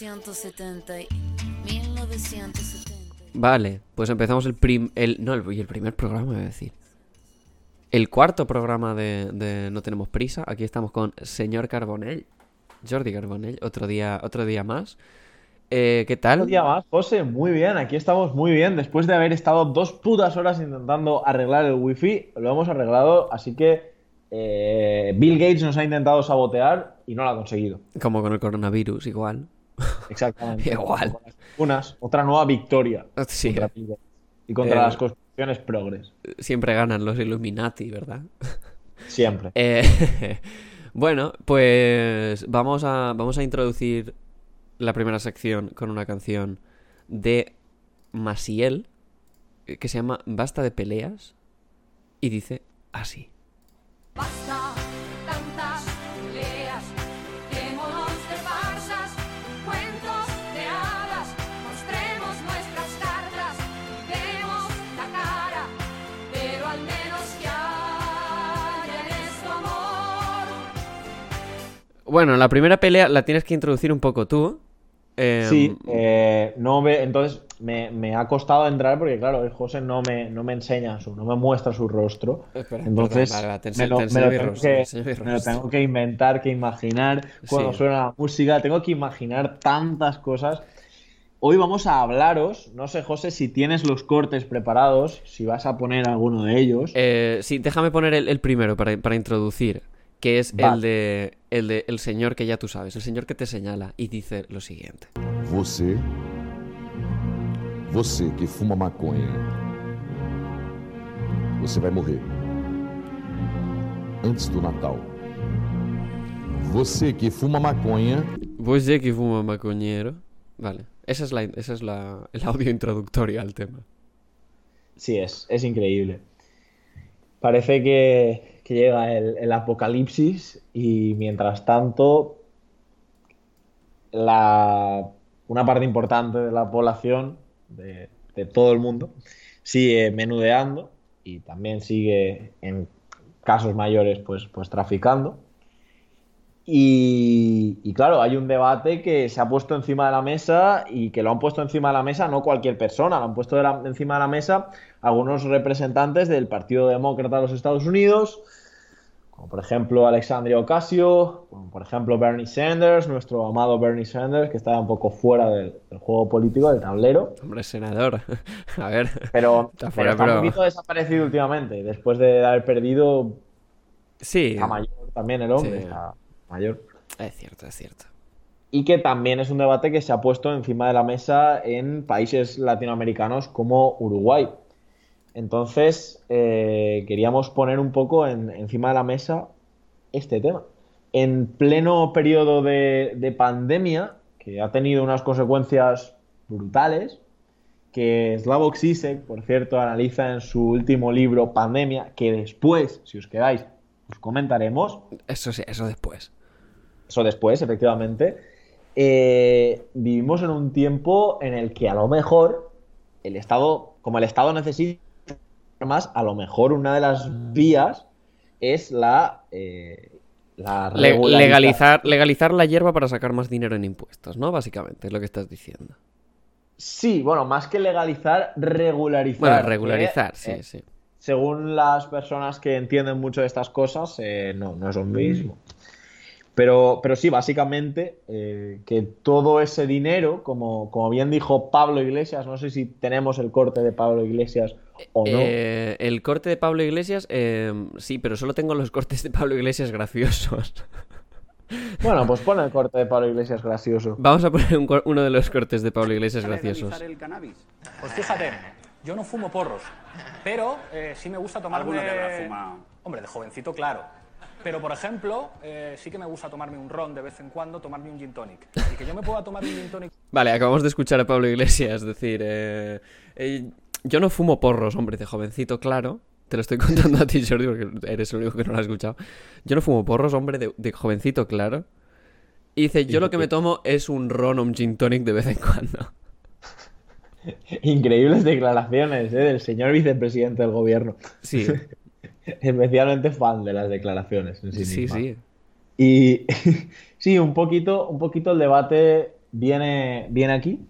1970. 1970. Vale, pues empezamos el prim... El, no, el, y el primer programa, voy a decir. El cuarto programa de, de No Tenemos Prisa. Aquí estamos con señor Carbonell. Jordi Carbonell, otro día, otro día más. Eh, ¿Qué tal? Un día más, José, muy bien, aquí estamos muy bien. Después de haber estado dos putas horas intentando arreglar el wifi, lo hemos arreglado, así que eh, Bill Gates nos ha intentado sabotear y no lo ha conseguido. Como con el coronavirus, igual. Exactamente. Igual. Vacunas, otra nueva victoria Sí, contra Bill Gates y contra Eh, las conspiraciones progres. siempre ganan los Illuminati, ¿verdad? Siempre. Eh, bueno, pues vamos a, vamos a introducir la primera sección con una canción de Masiel eh, que se llama Basta de peleas y dice así. Basta Bueno, la primera pelea la tienes que introducir un poco tú. Eh, Sí, eh, no me, entonces me, me ha costado entrar porque, claro, el José no me, no me enseña su, no me muestra su rostro. Espera, Entonces, me, lo, tengo que, tengo inventar, que imaginar cuando Sí. suena la música, tengo que imaginar tantas cosas. Hoy vamos a hablaros, no sé, José, si tienes los cortes preparados, si vas a poner alguno de ellos. Eh, sí, déjame poner el, el primero para, para introducir, que es el de, el de el señor que ya tú sabes, el señor que te señala y dice lo siguiente. Você, você que fuma maconha, você vai morrer antes do Natal. Você que fuma maconha, sé que fuma macoñero. Vale, esa es, la, esa es la, el audio introductorio al tema. Sí, es, es increíble. Parece que, que llega el, apocalipsis y mientras tanto una parte importante de la población, de, todo el mundo, sigue menudeando y también sigue en casos mayores pues, pues traficando. Y, claro, hay un debate que se ha puesto encima de la mesa y que lo han puesto encima de la mesa no cualquier persona, lo han puesto encima de la mesa algunos representantes del Partido Demócrata de los Estados Unidos, como por ejemplo Alexandria Ocasio, como por ejemplo Bernie Sanders, nuestro amado Bernie Sanders, que está un poco fuera del, del juego político, del tablero, Hombre, senador. A ver. pero Está pero fuera, está pero- un poquito desaparecido últimamente, después de haber perdido Sí, a mayor también el hombre, Sí. está mayor. es cierto, es cierto. y que también es un debate que se ha puesto encima de la mesa en países latinoamericanos como Uruguay. Entonces, eh, queríamos poner un poco en- encima de la mesa este tema. En pleno periodo de, de pandemia, que ha tenido unas consecuencias brutales, que Slavoj Zizek, por cierto, analiza en su último libro Pandemia, que después, si os quedáis, os comentaremos, Eso sí, eso después. eso después, efectivamente, eh, vivimos en un tiempo en el que a lo mejor el Estado, como el Estado necesita más, a lo mejor una de las vías es la, eh, la legalizar, legalizar la hierba para sacar más dinero en impuestos, ¿no? Básicamente, es lo que estás diciendo. Sí, bueno, más que legalizar, regularizar. Bueno, que, regularizar, sí, eh, sí. según las personas que entienden mucho de estas cosas, eh, no, no es lo mismo. Pero, pero sí, básicamente, eh, que todo ese dinero, como, como bien dijo Pablo Iglesias, no sé si tenemos el corte de Pablo Iglesias o no. Eh, el corte de Pablo Iglesias, eh, sí, pero solo tengo los cortes de Pablo Iglesias graciosos. Bueno, pues pon el corte de Pablo Iglesias gracioso. Vamos a poner un uno de los cortes de Pablo Iglesias graciosos. el cannabis? Pues fíjate, yo no fumo porros, pero eh, sí me gusta tomarme... Alguno que habrá fumado. Hombre, de jovencito, claro. Pero, por ejemplo, eh, sí que me gusta tomarme un ron de vez en cuando, tomarme un gin tonic. Y que yo me pueda tomar un gin tonic Vale, acabamos de escuchar a Pablo Iglesias decir, eh, eh, yo no fumo porros, hombre, de jovencito, claro. Te lo estoy contando a ti, Jordi, porque eres el único que no lo ha escuchado. Yo no fumo porros, hombre, de, de jovencito, claro. Y dice, yo lo que me tomo es un ron o un gin tonic de vez en cuando. Increíbles declaraciones ¿eh? del señor vicepresidente del gobierno. Sí, Especialmente fan de las declaraciones en sí, sí, sí. Y sí, un poquito, un poquito el debate viene, viene aquí.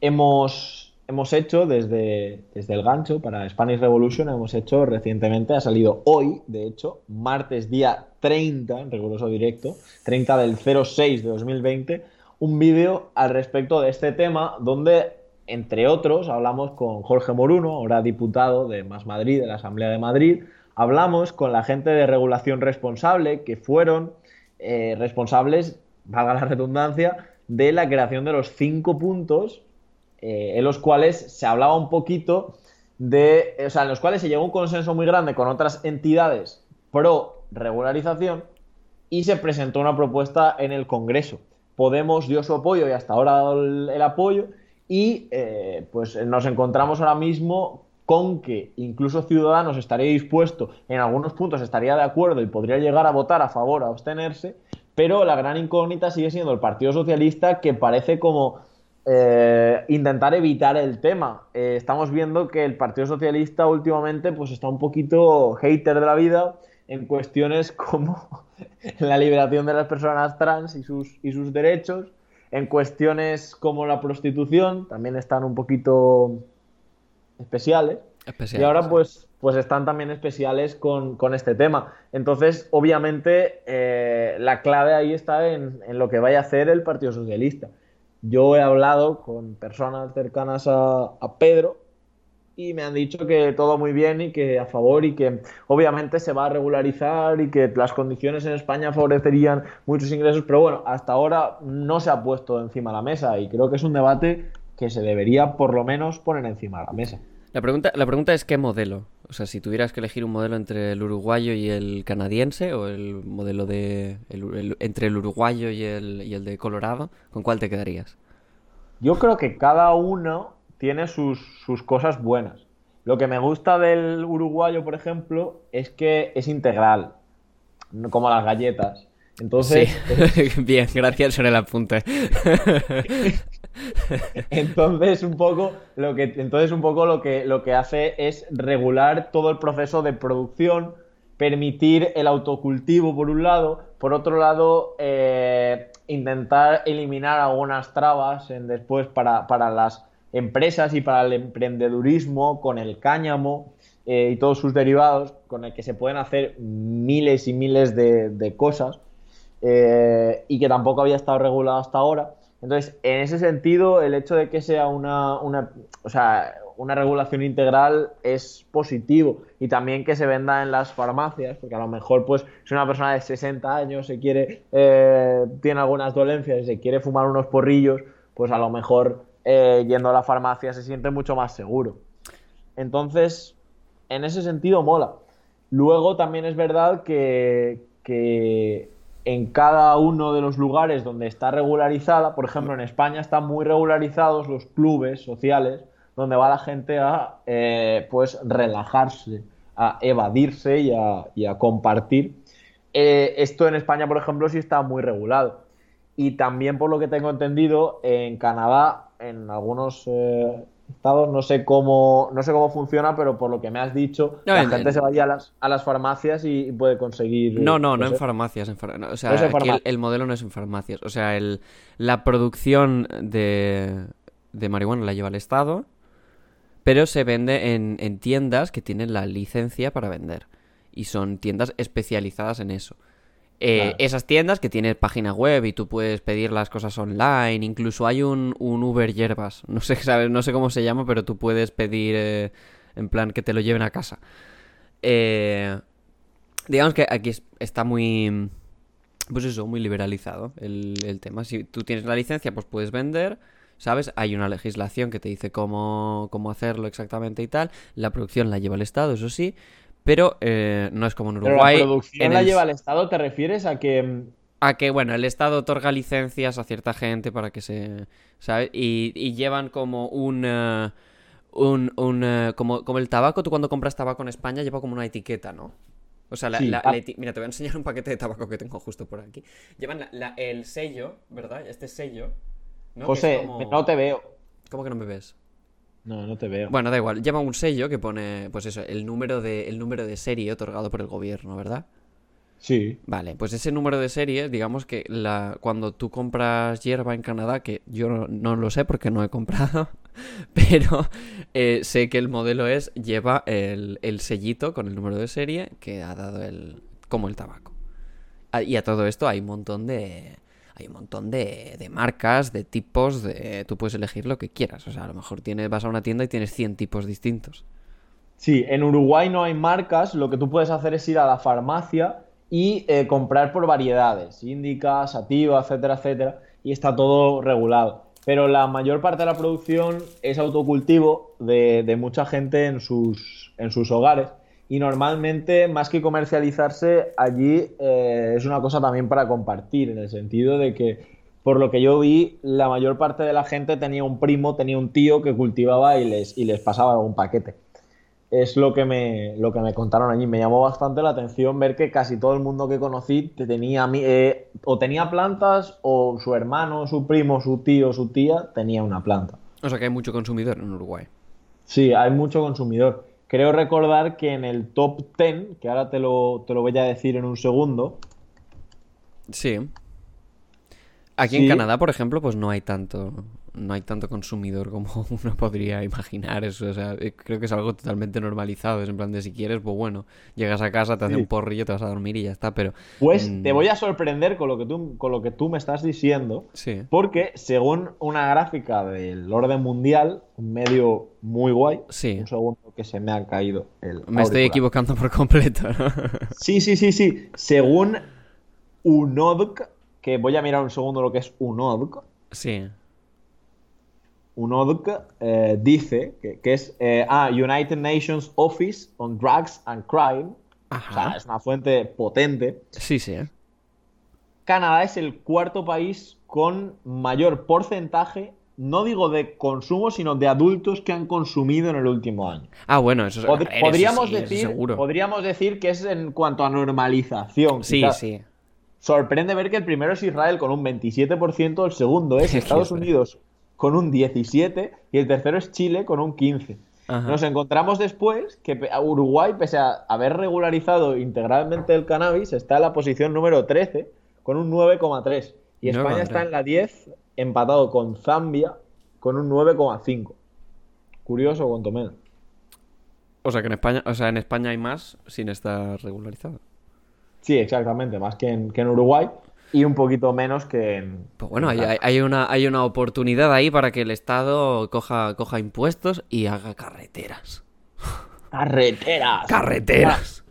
Hemos, hemos hecho desde, desde el gancho para Spanish Revolution, hemos hecho recientemente, ha salido hoy, de hecho, martes día 30, en riguroso directo, 30 del 06 de 2020, un vídeo al respecto de este tema donde, entre otros, hablamos con Jorge Moruno, ahora diputado de Más Madrid, de la Asamblea de Madrid, hablamos con la gente de regulación responsable que fueron eh, responsables, valga la redundancia, de la creación de los cinco puntos eh, en los cuales se hablaba un poquito de, o sea, en los cuales se llegó un consenso muy grande con otras entidades pro regularización y se presentó una propuesta en el Congreso. Podemos dio su apoyo y hasta ahora ha dado el, el apoyo y eh, pues nos encontramos ahora mismo con que incluso Ciudadanos estaría dispuesto, en algunos puntos estaría de acuerdo y podría llegar a votar a favor a abstenerse, pero la gran incógnita sigue siendo el Partido Socialista que parece como eh, intentar evitar el tema. Eh, estamos viendo que el Partido Socialista últimamente pues está un poquito hater de la vida en cuestiones como la liberación de las personas trans y sus, y sus derechos, en cuestiones como la prostitución, también están un poquito especiales. Especial, Y ahora pues, pues están también especiales con, con este tema. Entonces, obviamente, eh, la clave ahí está en, en lo que vaya a hacer el Partido Socialista. Yo he hablado con personas cercanas a, a Pedro y me han dicho que todo muy bien y que a favor y que obviamente se va a regularizar y que las condiciones en España favorecerían muchos ingresos, pero bueno, hasta ahora no se ha puesto encima de la mesa y creo que es un debate que se debería por lo menos poner encima de la mesa. La pregunta, la pregunta es qué modelo. O sea, si tuvieras que elegir un modelo entre el uruguayo y el canadiense, o el modelo de. el- el- entre el uruguayo y el, y el de Colorado, ¿con cuál te quedarías? Yo creo que cada uno tiene sus, sus cosas buenas. Lo que me gusta del uruguayo, por ejemplo, es que es integral, como las galletas. Entonces, Sí. Bien, gracias por el apunte. entonces un poco lo que entonces un poco lo que lo que hace es regular todo el proceso de producción, permitir el autocultivo por un lado, por otro lado eh, intentar eliminar algunas trabas después para, para las empresas y para el emprendedurismo con el cáñamo eh, y todos sus derivados, con el que se pueden hacer miles y miles de, de cosas eh, y que tampoco había estado regulado hasta ahora. Entonces, en ese sentido, el hecho de que sea una, una, o sea, una regulación integral es positivo y también que se venda en las farmacias, porque a lo mejor, pues, si una persona de 60 años se quiere, eh, tiene algunas dolencias y se quiere fumar unos porrillos, pues a lo mejor eh, yendo a la farmacia se siente mucho más seguro. Entonces, en ese sentido mola. Luego también es verdad que, que en cada uno de los lugares donde está regularizada, por ejemplo en España están muy regularizados los clubes sociales donde va la gente a eh, pues relajarse, a evadirse y a, compartir. Eh, esto en España, por ejemplo, sí está muy regulado. Y también, por lo que tengo entendido, en Canadá, en algunos eh, estados, no sé cómo, no sé cómo funciona, pero por lo que me has dicho, No, la en- gente en- se vaya a las, a las farmacias y, puede conseguir. No, no, no en farmacias. En far- no, O sea, aquí el, el modelo no es en farmacias. O sea, el, la producción de, de marihuana la lleva el Estado, pero se vende en, en tiendas que tienen la licencia para vender. Y son tiendas especializadas en eso. Eh, Claro. Esas tiendas que tienen página web y tú puedes pedir las cosas online. Incluso hay un, un Uber Hierbas. No sé, ¿sabes? no sé cómo se llama, pero tú puedes pedir eh, en plan que te lo lleven a casa. Eh, digamos que aquí es- está muy. Pues eso, muy liberalizado el, el tema. Si tú tienes la licencia, pues puedes vender. ¿Sabes? Hay una legislación que te dice cómo, cómo hacerlo exactamente y tal. La producción la lleva el Estado, eso sí. Pero eh, no es como en Pero Uruguay. la producción en la el- lleva el Estado, ¿te refieres a que mm, a que, bueno, el Estado otorga licencias a cierta gente para que se. ¿Sabes? Y, y llevan como un. eh, un, un, eh, como, como el tabaco, tú cuando compras tabaco en España lleva como una etiqueta, ¿no? O sea, la, Sí, la- ah. la mira, te voy a enseñar un paquete de tabaco que tengo justo por aquí. Llevan la- el sello, ¿verdad? Este sello. José, como- no te veo? ¿Cómo que no me ves? No, no te veo. Bueno, da igual. Lleva un sello que pone, pues eso, el número de, el número de serie otorgado por el gobierno, ¿verdad? Sí. Vale, pues ese número de serie, digamos que la, cuando tú compras hierba en Canadá, que yo no, no lo sé porque no he comprado, pero eh, sé que el modelo es, lleva el, el sellito con el número de serie que ha dado el, como el tabaco. Ah, Y a todo esto hay un montón de, hay un montón de, de marcas, de tipos, de, tú puedes elegir lo que quieras. O sea, a lo mejor tienes, vas a una tienda y tienes 100 tipos distintos. Sí, en Uruguay no hay marcas, lo que tú puedes hacer es ir a la farmacia y eh, comprar por variedades, índica, sativa, etcétera, etcétera, y está todo regulado. Pero la mayor parte de la producción es autocultivo de, de mucha gente en sus, en sus hogares y normalmente, más que comercializarse, allí eh, es una cosa también para compartir, en el sentido de que, por lo que yo vi, la mayor parte de la gente tenía un primo, tenía un tío que cultivaba y les, y les pasaba algún paquete es lo que me lo que me contaron allí. Me llamó bastante la atención ver que casi todo el mundo que conocí te tenía eh, o tenía plantas o su hermano, su primo, su tío, su tía tenía una planta. O sea que hay mucho consumidor en Uruguay. Sí, hay mucho consumidor. Creo recordar que en el top 10, que ahora te lo, te lo voy a decir en un segundo, Sí. Aquí Sí. en Canadá, por ejemplo, pues no hay tanto, no hay tanto consumidor como uno podría imaginar eso. O sea, eh, creo que es algo totalmente normalizado. Es en plan de si quieres, pues bueno, llegas a casa, te hace Sí. un porrillo, te vas a dormir y ya está. Pero pues te voy a sorprender con lo que tú, con lo que tú me estás diciendo, sí, porque según una gráfica del orden mundial, un medio muy guay, Sí. un segundo que se me ha caído el me estoy equivocando por completo. ¿no? Sí, sí, sí, sí. Según UNODC, que voy a mirar un segundo lo que es UNODC, sí. UNODC eh, dice que, que es eh, ah, United Nations Office on Drugs and Crime. O sea, Ajá. es una fuente potente. Sí, sí, ¿eh? Canadá es el cuarto país con mayor porcentaje, no digo de consumo, sino de adultos que han consumido en el último año. Ah, bueno, eso es. Pod- eso podríamos, eso decir, seguro. podríamos decir que es en cuanto a normalización. Sí, quizás. sí. Sorprende ver que el primero es Israel con un 27%, el segundo es Estados. Unidos con un 17% y el tercero es Chile con un 15%. Ajá. Nos encontramos después que Uruguay, pese a haber regularizado integralmente el cannabis, está en la posición número 13 con un 9,3%. Y 9,3. España está en la 10, empatado con Zambia con un 9,5%. Curioso, cuanto menos. O sea que en España, o sea, en España hay más sin estar regularizado. Sí, exactamente, más que en, que en Uruguay y un poquito menos que en... Pues bueno, hay, una, hay una oportunidad ahí para que el Estado coja, coja impuestos y haga carreteras. Carreteras. ¡Carreteras!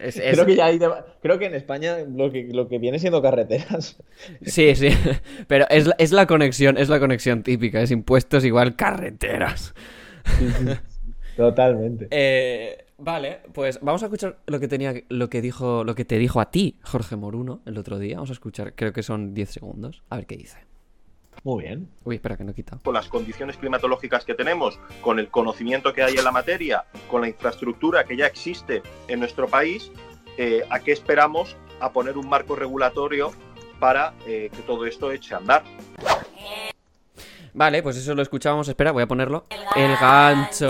Es- es- Creo que ya hay de- creo que en España lo que, lo que viene siendo carreteras. Sí, sí. Pero es, la- es la conexión, es la conexión típica. Es impuestos igual carreteras. Totalmente. Eh, vale, pues vamos a escuchar lo que tenía, lo que dijo, lo que te dijo a ti, Jorge Moruno, el otro día. Vamos a escuchar, creo que son 10 segundos. A ver qué dice. Muy bien. Uy, espera que no he quitado. con las condiciones climatológicas que tenemos, con el conocimiento que hay en la materia, con la infraestructura que ya existe en nuestro país, eh, ¿a qué esperamos a poner un marco regulatorio para eh, que todo esto eche a andar? Vale, pues eso lo escuchábamos. Espera, voy a ponerlo. El gancho.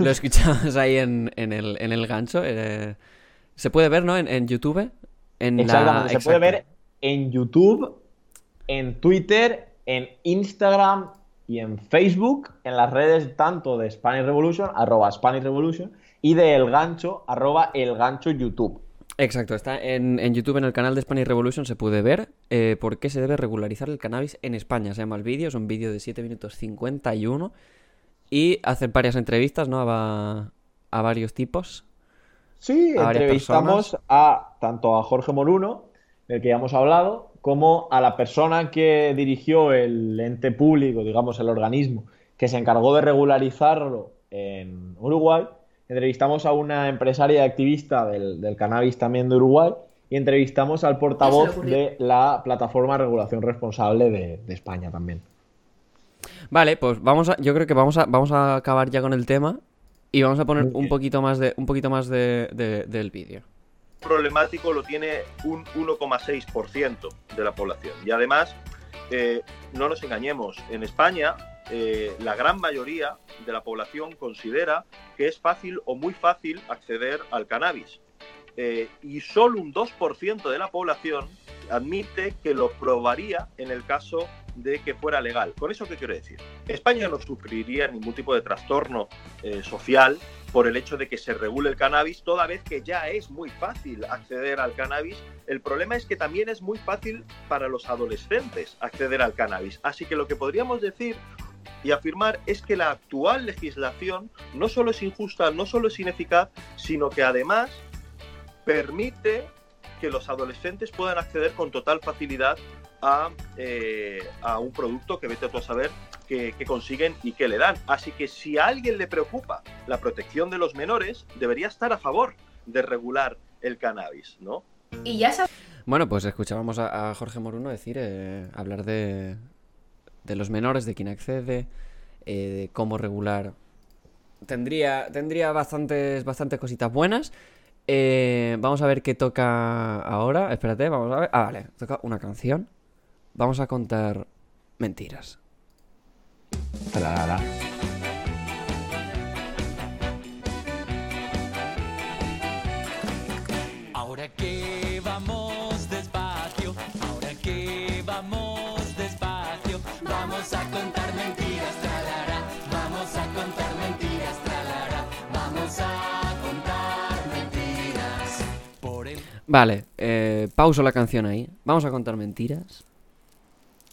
Lo escuchamos ahí en, en el, en el gancho. eh, se puede ver, ¿no? En, en YouTube. En la- Exactamente. Se puede ver en YouTube, en Twitter, en Instagram y en Facebook, en las redes tanto de Spanish Revolution, arroba Spanish Revolution, y de El Gancho, arroba El Gancho YouTube. Exacto, está en, en YouTube en el canal de Spanish Revolution. Se puede ver eh, por qué se debe regularizar el cannabis en España. Se llama el vídeo, es un vídeo de 7 minutos 51. Y hacen varias entrevistas, ¿no? A, a varios tipos. Sí, a entrevistamos a tanto a Jorge Moruno, del que ya hemos hablado, como a la persona que dirigió el ente público, digamos, el organismo que se encargó de regularizarlo en Uruguay. Entrevistamos a una empresaria y activista del, del cannabis también de Uruguay y entrevistamos al portavoz de la plataforma de regulación responsable de, de España también. Vale, pues vamos a, yo creo que vamos a, vamos a acabar ya con el tema. Y vamos a poner un poquito más de, un poquito más de, de- del vídeo. problemático lo tiene un 1,6% de la población. Y además, eh, no nos engañemos, en España eh, la gran mayoría de la población considera que es fácil o muy fácil acceder al cannabis. eh, y solo un 2% de la población admite que lo probaría en el caso de que fuera legal. ¿Con eso qué quiero decir? España no sufriría ningún tipo de trastorno eh, social por el hecho de que se regule el cannabis, toda vez que ya es muy fácil acceder al cannabis. El problema es que también es muy fácil para los adolescentes acceder al cannabis. Así que lo que podríamos decir y afirmar es que la actual legislación no solo es injusta, no solo es ineficaz, sino que además permite que los adolescentes puedan acceder con total facilidad a, eh, a un producto que vete tú a saber que, que consiguen y que le dan. Así que si a alguien le preocupa la protección de los menores, debería estar a favor de regular el cannabis, ¿no? Y ya sabes. Bueno, pues escuchábamos a, a Jorge Moruno decir, eh, hablar de, de los menores, de quién accede, eh, de cómo regular. Tendría, tendría bastantes, bastantes cositas buenas. Eh, vamos a ver qué toca ahora. Espérate, vamos a ver. Ah, vale, toca una canción. Vamos a contar mentiras. Vale, eh, pauso la canción ahí. Vamos a contar mentiras.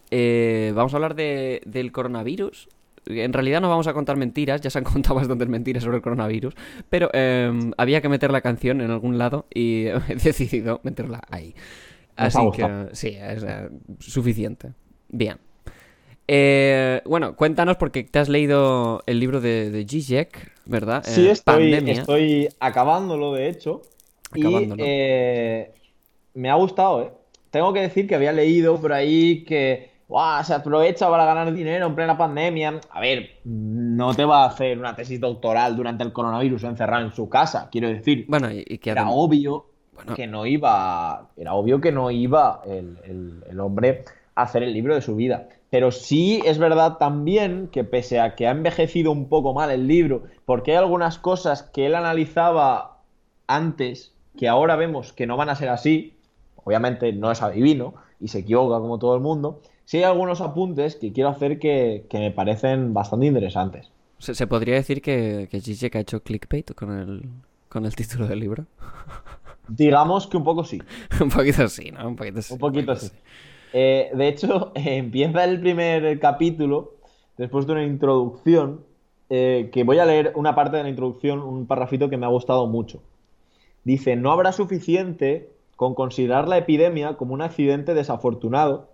Eh, vamos a hablar de, del coronavirus. En realidad no vamos a contar mentiras, ya se han contado bastantes mentiras sobre el coronavirus, pero eh, había que meter la canción en algún lado y he decidido meterla ahí. Así que sí, es eh, suficiente. Bien. Eh, bueno, cuéntanos porque te has leído el libro de, de Zizek, ¿verdad? Sí, estoy acabándolo, de hecho. Y eh, me ha gustado, ¿eh? Tengo que decir que había leído por ahí que "Buah, se aprovecha para ganar dinero en plena pandemia. A ver, no te va a hacer una tesis doctoral durante el coronavirus encerrado en su casa, quiero decir. Bueno, y, y que Era obvio Bueno. que no iba. Era obvio que no iba el, el- el hombre a hacer el libro de su vida. Pero sí es verdad también que pese a que ha envejecido un poco mal el libro, porque hay algunas cosas que él analizaba antes que ahora vemos que no van a ser así, obviamente no es adivino y se equivoca como todo el mundo, sí hay algunos apuntes que quiero hacer que, que me parecen bastante interesantes. ¿Se, se podría decir que, que Zizek ha hecho clickbait con el, con el título del libro? Digamos que un poco sí. un poquito así, ¿no? Un poquito sí. Un poquito sí. Eh, de hecho, empieza el primer capítulo después de una introducción, eh, que voy a leer una parte de la introducción, un parrafito que me ha gustado mucho. Dice, no habrá suficiente con considerar la epidemia como un accidente desafortunado,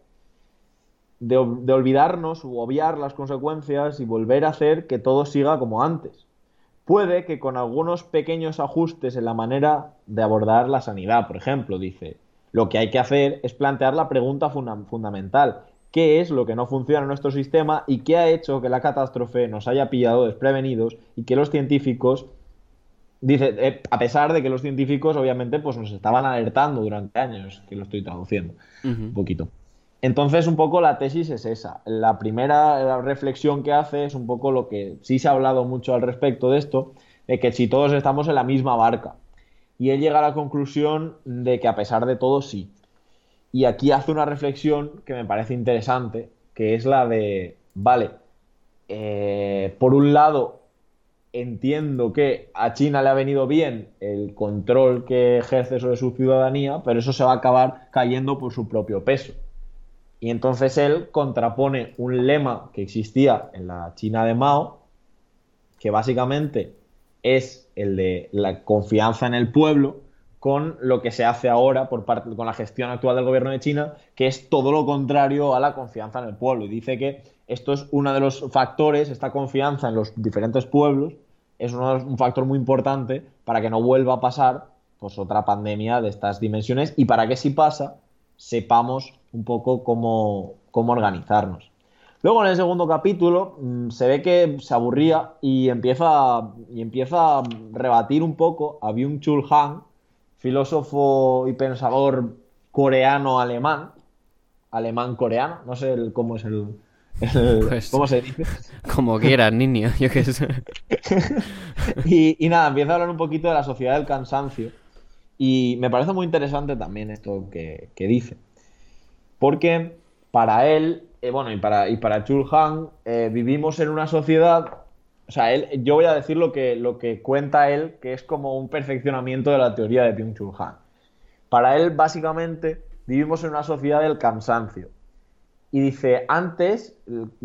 de, ol- de olvidarnos u obviar las consecuencias y volver a hacer que todo siga como antes. Puede que con algunos pequeños ajustes en la manera de abordar la sanidad, por ejemplo, dice, lo que hay que hacer es plantear la pregunta funda- fundamental. ¿Qué es lo que no funciona en nuestro sistema y qué ha hecho que la catástrofe nos haya pillado desprevenidos y que los científicos, dice, eh, a pesar de que los científicos obviamente pues nos estaban alertando durante años, que lo estoy traduciendo un poquito. Entonces, un poco la tesis es esa. La primera reflexión que hace es un poco lo que sí se ha hablado mucho al respecto de esto, de que si todos estamos en la misma barca. Y él llega a la conclusión de que a pesar de todo, sí. Y aquí hace una reflexión que me parece interesante, que es la de, vale, eh, por un lado, entiendo que a China le ha venido bien el control que ejerce sobre su ciudadanía, pero eso se va a acabar cayendo por su propio peso. Y entonces él contrapone un lema que existía en la China de Mao, que básicamente es el de la confianza en el pueblo, con lo que se hace ahora por parte, con la gestión actual del gobierno de China, que es todo lo contrario a la confianza en el pueblo. Y dice que esto es uno de los factores, esta confianza en los diferentes pueblos, es uno un factor muy importante para que no vuelva a pasar pues, otra pandemia de estas dimensiones y para que si pasa, sepamos un poco cómo, cómo organizarnos. Luego en el segundo capítulo mm, se ve que se aburría y empieza, y empieza a rebatir un poco a Byung-Chul Han, filósofo y pensador coreano-alemán, alemán-coreano, no sé el- cómo es el, el- Pues- cómo se dice. Como quieras, niño, yo qué sé. Y, nada, empieza a hablar un poquito de la sociedad del cansancio Y me parece muy interesante también esto que, dice. Porque para él, eh, bueno, y para, y para Chul Han, eh, vivimos en una sociedad. O sea, él, yo voy a decir lo que, lo que cuenta él, que es como un perfeccionamiento de la teoría de Byung-Chul Han. Para él, básicamente, vivimos en una sociedad del cansancio. Y dice, antes,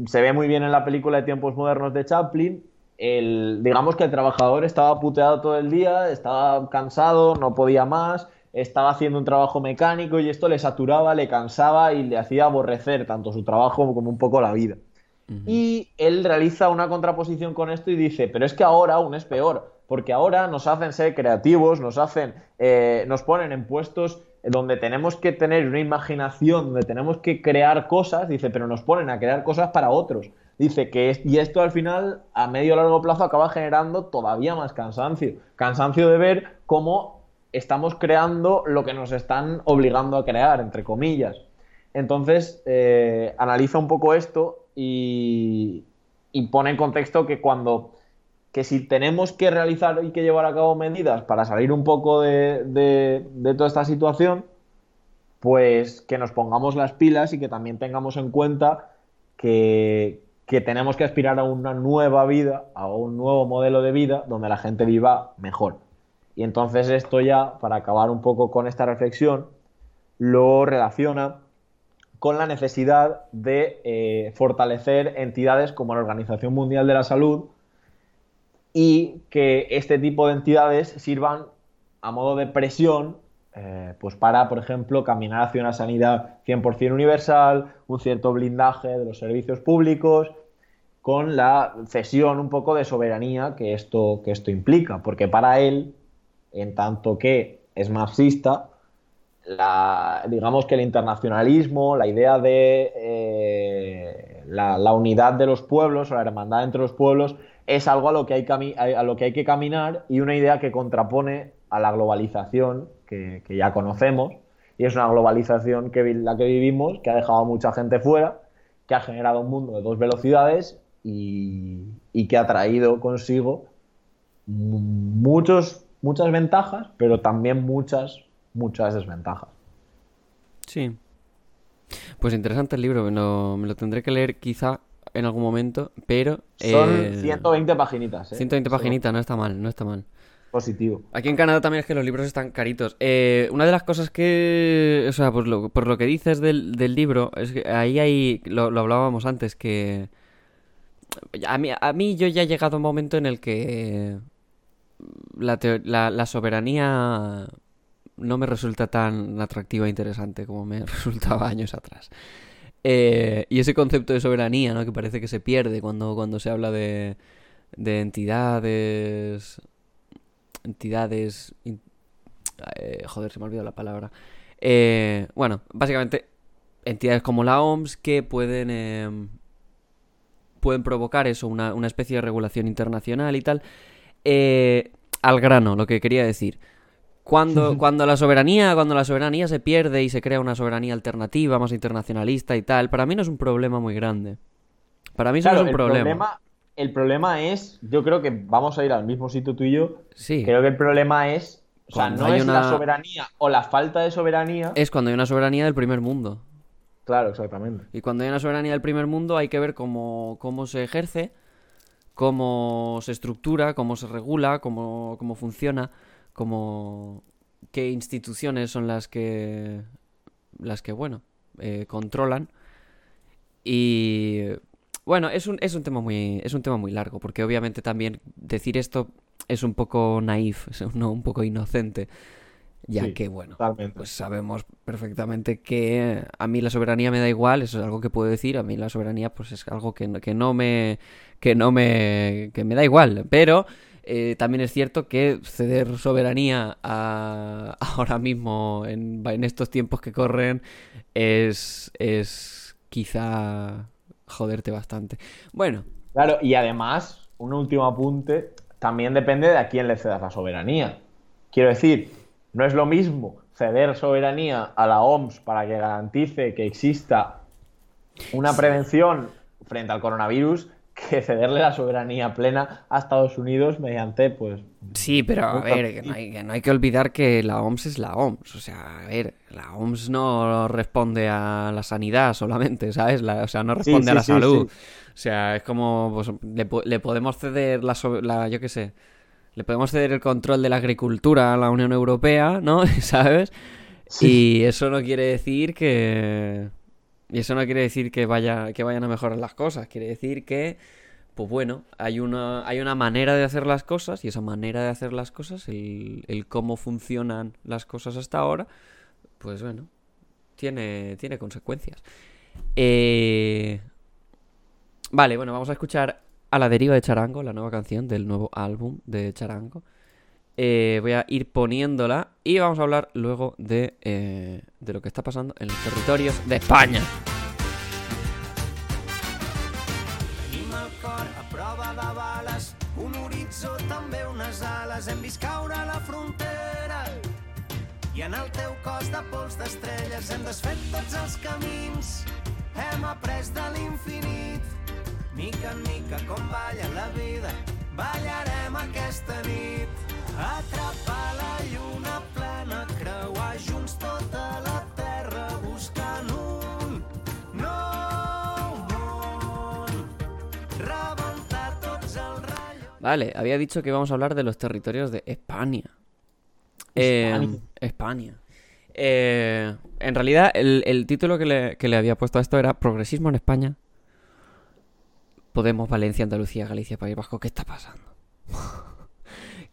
se ve muy bien en la película de tiempos modernos de Chaplin, el, digamos que el trabajador estaba puteado todo el día, estaba cansado, no podía más, estaba haciendo un trabajo mecánico y esto le saturaba, le cansaba y le hacía aborrecer tanto su trabajo como un poco la vida. Y él realiza una contraposición con esto y dice, pero es que ahora aún es peor, porque ahora nos hacen ser creativos, nos hacen, eh, nos ponen en puestos donde tenemos que tener una imaginación, donde tenemos que crear cosas, dice, pero nos ponen a crear cosas para otros. Dice que es- y esto al final, a medio o largo plazo, acaba generando todavía más cansancio. Cansancio de ver cómo estamos creando lo que nos están obligando a crear, entre comillas. Entonces, eh, analiza un poco esto y, y pone en contexto que cuando que si tenemos que realizar y que llevar a cabo medidas para salir un poco de, de- de toda esta situación, pues que nos pongamos las pilas y que también tengamos en cuenta que, que tenemos que aspirar a una nueva vida, a un nuevo modelo de vida donde la gente viva mejor. Y entonces esto ya, para acabar un poco con esta reflexión, lo relaciona con la necesidad de eh, fortalecer entidades como la Organización Mundial de la Salud y que este tipo de entidades sirvan a modo de presión eh, pues para, por ejemplo, caminar hacia una sanidad 100% universal, un cierto blindaje de los servicios públicos, con la cesión un poco de soberanía que esto, que esto implica, porque para él, en tanto que es marxista, digamos que el internacionalismo, la idea de eh, la, unidad de los pueblos o la hermandad entre los pueblos es algo a lo, que hay a lo que hay que caminar y una idea que contrapone a la globalización que, que ya conocemos. Y es una globalización que la que vivimos que ha dejado a mucha gente fuera, que ha generado un mundo de dos velocidades y, y que ha traído consigo muchos, muchas ventajas, pero también muchas, muchas desventajas. Sí. Pues interesante el libro, me lo, me lo tendré que leer quizá en algún momento, pero... Son eh, 120 paginitas. ¿eh? 120 Eso, paginitas, no está mal, no está mal. Positivo. Aquí en Canadá también es que los libros están caritos. Eh, una de las cosas que, o sea, por lo, por lo que dices del, del libro, es que ahí hay, lo, lo hablábamos antes, que a mí, a mí yo ya he llegado a un momento en el que la, teo- la, la soberanía no me resulta tan atractiva e interesante como me resultaba años atrás. Eh, y ese concepto de soberanía, ¿no? Que parece que se pierde cuando, cuando se habla de, de entidades entidades... eh, joder, se me ha olvidado la palabra. Eh, bueno, básicamente entidades como la OMS que pueden... pueden provocar eso, una, una especie de regulación internacional y tal. Eh, al grano, lo que quería decir. Cuando, cuando la soberanía, cuando la soberanía se pierde y se crea una soberanía alternativa, más internacionalista y tal, para mí no es un problema muy grande. Para mí eso no es un el problema. el problema es, yo creo que vamos a ir al mismo sitio tú y yo. Sí. Creo que el problema es, o sea, Cuando no hay es una- la soberanía o la falta de soberanía. Es cuando hay una soberanía del primer mundo. Claro, exactamente. Y cuando hay una soberanía del primer mundo hay que ver cómo, cómo se ejerce, cómo se estructura, cómo se regula, cómo, cómo funciona, cómo qué instituciones son las que las que bueno eh, controlan y bueno es un, es un tema muy es un tema muy largo porque obviamente también decir esto es un poco naif, es un, un poco inocente ya Sí, que bueno totalmente. pues sabemos perfectamente que a mí la soberanía me da igual, eso es algo que puedo decir, a mí la soberanía pues es algo que no, que no me que no me que me da igual, pero eh, también es cierto que ceder soberanía a, ahora mismo en, en estos tiempos que corren es es quizá joderte bastante. Bueno, Claro, y además, un último apunte, también depende de a quién le cedas la soberanía. Quiero decir, no es lo mismo ceder soberanía a la OMS para que garantice que exista una prevención frente al coronavirus que cederle la soberanía plena a Estados Unidos mediante, pues, Sí, pero a ver, que no, hay, que no hay que olvidar que la OMS es la OMS. O sea, a ver, la OMS no responde a la sanidad solamente, ¿sabes? La- o sea, no responde a sí, la sí, salud. O sea, es como, pues, le, le podemos ceder la, la, yo qué sé, le podemos ceder el control de la agricultura a la Unión Europea, ¿no? ¿Sabes? Y eso no quiere decir que... Y eso no quiere decir que, vaya, que vayan a mejorar las cosas. Quiere decir que, pues bueno, hay una, hay una manera de hacer las cosas y esa manera de hacer las cosas, el, el cómo funcionan las cosas hasta ahora, pues bueno, tiene, tiene consecuencias. Eh, Vale, bueno, vamos a escuchar A la deriva de Charango, la nueva canción del nuevo álbum de Charango. Eh, voy a ir poniéndola y vamos a hablar luego de, eh, de lo que está pasando en los territorios de España. La vida, ballarem aquesta nit. Atrapar la lluna plena, creuar junts tota la terra buscant un nou món. Rebentar tots els ratllos. Vale, había dicho que íbamos a hablar de los territorios de España. Eh, España. España. Eh, en realidad, el, el título que le, que le había puesto a esto era Progresismo en España. Podemos, Valencia, Andalucía, Galicia, País Vasco. ¿Qué está pasando?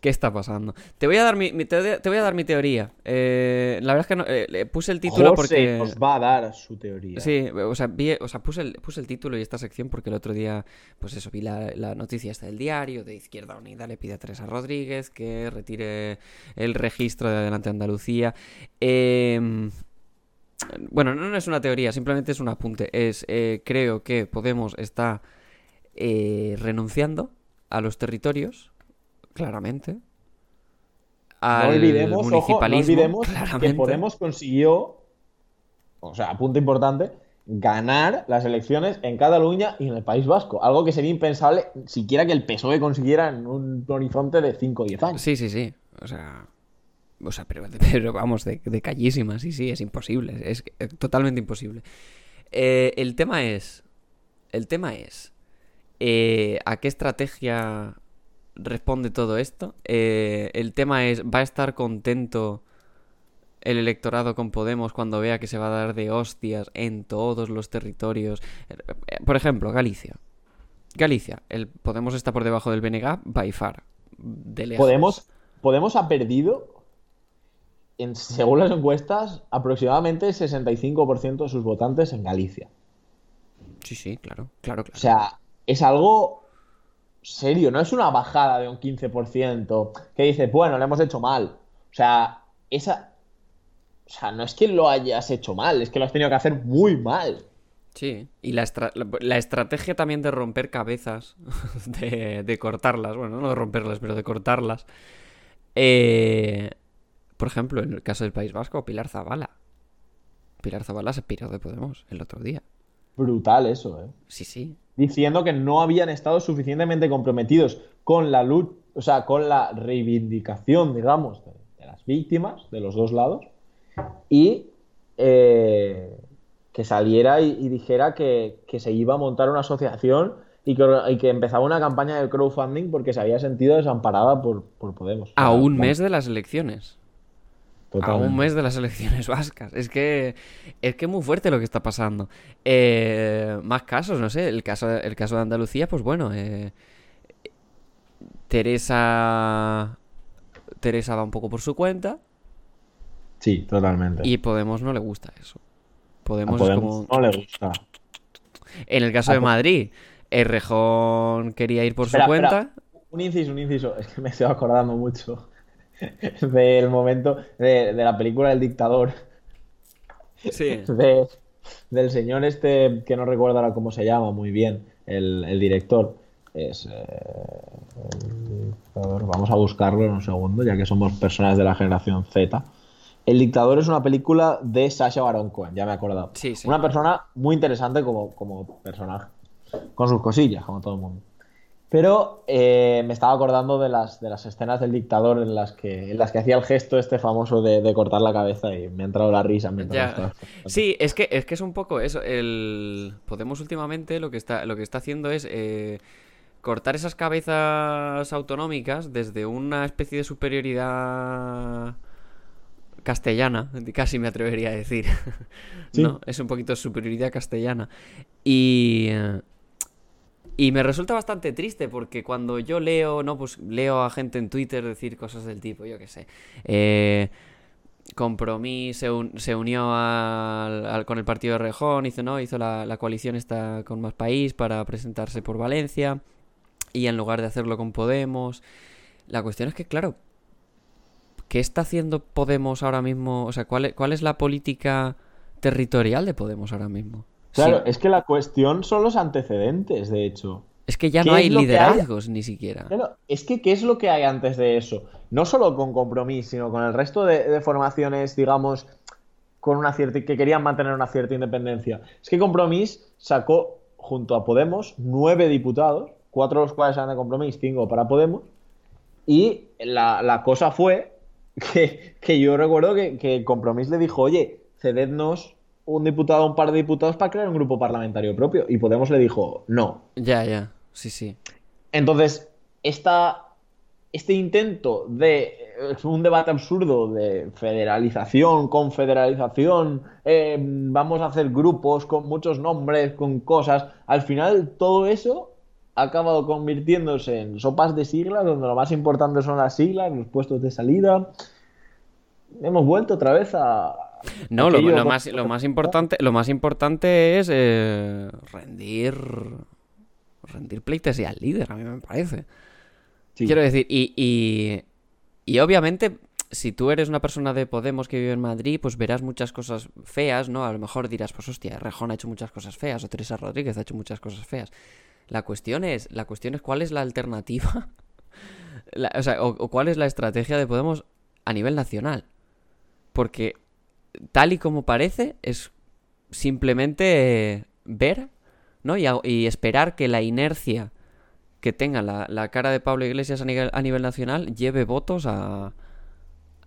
¿Qué está pasando? Te voy a dar mi, te voy a dar mi teoría. Eh, la verdad es que no- eh, le puse el título José porque... nos va a dar su teoría. Sí, o sea, vi- o sea puse, el, puse el título y esta sección porque el otro día, pues eso, vi la, la noticia esta del diario de Izquierda Unida le pide a Teresa Rodríguez que retire el registro de Adelante Andalucía. Em, bueno, no, no es una teoría, simplemente es un apunte. Es, eh, creo que Podemos está eh, renunciando a los territorios, claramente. No Al ojo, no municipalismo, olvidemos que. Podemos consiguió, o sea, punto importante, ganar las elecciones en Cataluña y en el País Vasco. Algo que sería impensable siquiera que el PSOE consiguiera en un horizonte de 5 o 10 años. Sí, sí, sí. O sea. O sea, pero, pero vamos, de, de callísima, sí, sí, es imposible. Es totalmente imposible. Eh, el tema es. El tema es. Eh, ¿A qué estrategia responde todo esto? Eh, el tema es. ¿Va a estar contento el electorado con Podemos cuando vea que se va a dar de hostias en todos los territorios? Eh, Por ejemplo, Galicia. Galicia, el Podemos está por debajo del BNG by far. De. Podemos, Podemos ha perdido, en, según las encuestas, aproximadamente el 65% de sus votantes en Galicia. Sí, sí, claro, claro, claro. O sea, es algo serio, no es una bajada de un 15% que dices, bueno, lo hemos hecho mal. O sea, esa. O sea, no es que lo hayas hecho mal, es que lo has tenido que hacer muy mal. Sí, y la, estra- la- la estrategia también de romper cabezas, de, de cortarlas, bueno, no de romperlas, pero de cortarlas. Eh, por ejemplo, en el caso del País Vasco, Pilar Zabala. Pilar Zabala se piró de Podemos el otro día. Brutal eso, ¿eh? Sí, sí. Diciendo que no habían estado suficientemente comprometidos con la luz, o sea, con la reivindicación, digamos, de, de las víctimas de los dos lados. Y eh, que saliera y, y dijera que, que se iba a montar una asociación y que, y que empezaba una campaña de crowdfunding porque se había sentido desamparada por, por Podemos. A un mes de las elecciones. A un mes de las elecciones vascas. Es que es que es muy fuerte lo que está pasando. Eh, más casos, no sé. El caso, el caso de Andalucía, pues bueno. eh, Teresa. Teresa va un poco por su cuenta. Sí, totalmente. Y Podemos no le gusta eso. Podemos, Podemos es como. no le gusta. En el caso a de Madrid, Errejón quería ir por Espera, su espera. cuenta. Un inciso, un inciso. Es que me estoy acordando mucho del momento de, de la película El Dictador. Sí. de- del señor este, que no recuerdo ahora cómo se llama muy bien, el, el director. Es, eh, el dictador. Vamos a buscarlo en un segundo, ya que somos personas de la generación Z. El dictador es una película de Sacha Baron Cohen, ya me he acordado. Sí, sí. Una persona muy interesante como, como personaje. con sus cosillas, como todo el mundo. Pero eh, me estaba acordando de las, de las escenas del dictador en las que, en las que hacía el gesto este famoso de, de cortar la cabeza y me ha entrado la risa mientras Ya. estaba- Sí, es que, es que es un poco eso. El Podemos últimamente lo que está, lo que está haciendo es eh, cortar esas cabezas autonómicas desde una especie de superioridad castellana, casi me atrevería a decir. Sí. ¿No? Es un poquito superioridad castellana. Y. Y me resulta bastante triste porque cuando yo leo, ¿no? Pues leo a gente en Twitter decir cosas del tipo, yo qué sé. Eh, Compromís se, un- se unió al- con el partido de Rejón, hizo, ¿no? hizo la, la coalición esta con Más País para presentarse por Valencia. Y en lugar de hacerlo con Podemos. La cuestión es que, claro, ¿qué está haciendo Podemos ahora mismo? O sea, ¿cuál cuál es la política territorial de Podemos ahora mismo? Claro, Sí, es que la cuestión son los antecedentes, de hecho. es que ya ¿qué no hay liderazgos ni siquiera. Claro, es que ¿qué es lo que hay antes de eso? No solo con Compromís, sino con el resto de, de formaciones, digamos, con una cierta, que querían mantener una cierta independencia. Es que Compromís sacó, junto a Podemos, nueve diputados, cuatro de los cuales eran de Compromís, cinco para Podemos, y la, la cosa fue que, que yo recuerdo que, que Compromís le dijo, oye, cedednos un diputado, un par de diputados para crear un grupo parlamentario propio. Y Podemos le dijo, no, Ya, ya, sí, sí. entonces, esta, este intento de es un debate absurdo de federalización, confederalización, eh, vamos a hacer grupos con muchos nombres, con cosas, al final todo eso ha acabado convirtiéndose en sopas de siglas, donde lo más importante son las siglas, los puestos de salida. Hemos vuelto otra vez a... No, lo, más, lo más importante, lo más importante es eh, rendir, rendir pleitesía al líder, a mí me parece. Sí. Quiero decir, y, y, y obviamente, si tú eres una persona de Podemos que vive en Madrid, pues verás muchas cosas feas, ¿no? A lo mejor dirás, pues hostia, Rejón ha hecho muchas cosas feas, o Teresa Rodríguez ha hecho muchas cosas feas. La cuestión es, la cuestión es cuál es la alternativa, La- o sea, o, o cuál es la estrategia de Podemos a nivel nacional. Porque tal y como parece, es simplemente eh, ver, ¿no? Y, a- y esperar que la inercia que tenga la, la cara de Pablo Iglesias a nivel, a nivel nacional lleve votos a,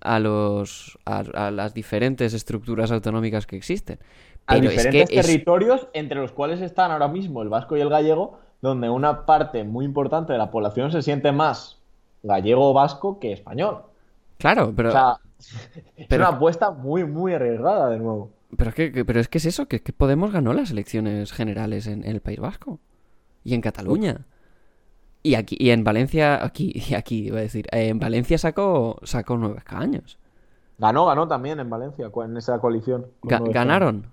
a los a, a las diferentes estructuras autonómicas que existen. a Pero es diferentes que es- territorios entre los cuales están ahora mismo el vasco y el gallego, donde una parte muy importante de la población se siente más gallego o vasco que español. Claro, pero, o sea, es una apuesta muy, muy arriesgada de nuevo. pero, es que, pero es que es eso, que, que Podemos ganó las elecciones generales en, en el País Vasco y en Cataluña. Y aquí, y en Valencia, aquí, y aquí iba a decir, en Valencia sacó, sacó nueve escaños. Ganó, ganó también en Valencia, en esa coalición. Ga- ganaron.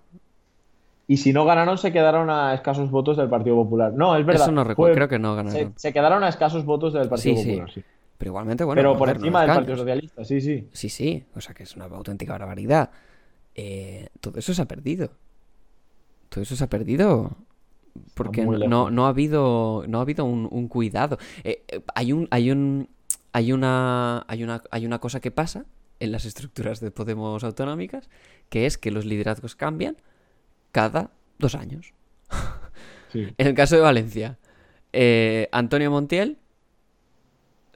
Y si no ganaron, se quedaron a escasos votos del Partido Popular. No, es verdad. Eso no recuerdo, fue- creo que no Se, ganaron. se quedaron a escasos votos del Partido Sí, sí. Popular, sí. Pero igualmente, bueno. Pero por encima del Partido. Socialista, sí, sí. Sí, sí, o sea que es una auténtica barbaridad. Eh, todo eso se ha perdido. Todo eso se ha perdido porque no, no ha habido no ha habido un, un cuidado. Eh, eh, hay un hay un hay una hay una hay una cosa que pasa en las estructuras de Podemos autonómicas que es que los liderazgos cambian cada dos años. Sí. En el caso de Valencia, eh, Antonio Montiel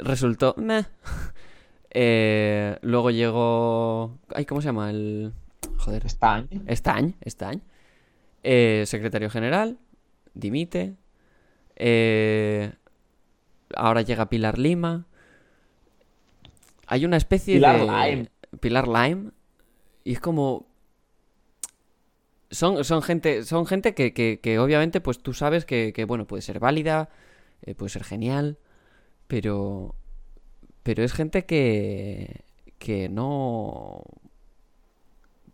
resultó meh. Eh, luego llegó. Ay, ¿cómo se llama? El. Joder. Estañ. Estañ, Estañ. Eh, secretario general. Dimite. Eh, ahora llega Pilar Lima. Hay una especie Pilar de. Lime. Pilar Lime. Y es como. Son, son gente, son gente que, que- que obviamente, pues tú sabes que, que, bueno, puede ser válida, eh, puede ser genial, pero. Pero es gente que. que no.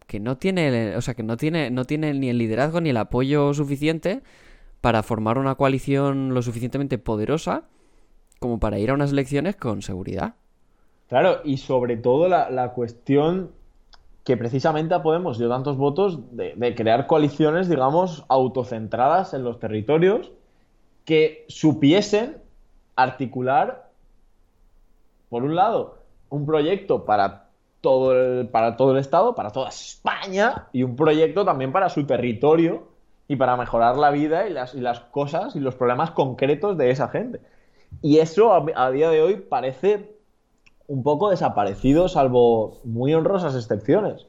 que no tiene. O sea, que no tiene, no tiene ni el liderazgo ni el apoyo suficiente para formar una coalición lo suficientemente poderosa como para ir a unas elecciones con seguridad. Claro, y sobre todo la, la cuestión que precisamente a Podemos dio tantos votos de, de crear coaliciones, digamos, autocentradas en los territorios que supiesen articular, por un lado, un proyecto para todo el, para todo el Estado, para toda España, y un proyecto también para su territorio, y para mejorar la vida y las, y las cosas y los problemas concretos de esa gente. Y eso a, día de hoy parece un poco desaparecido, salvo muy honrosas excepciones.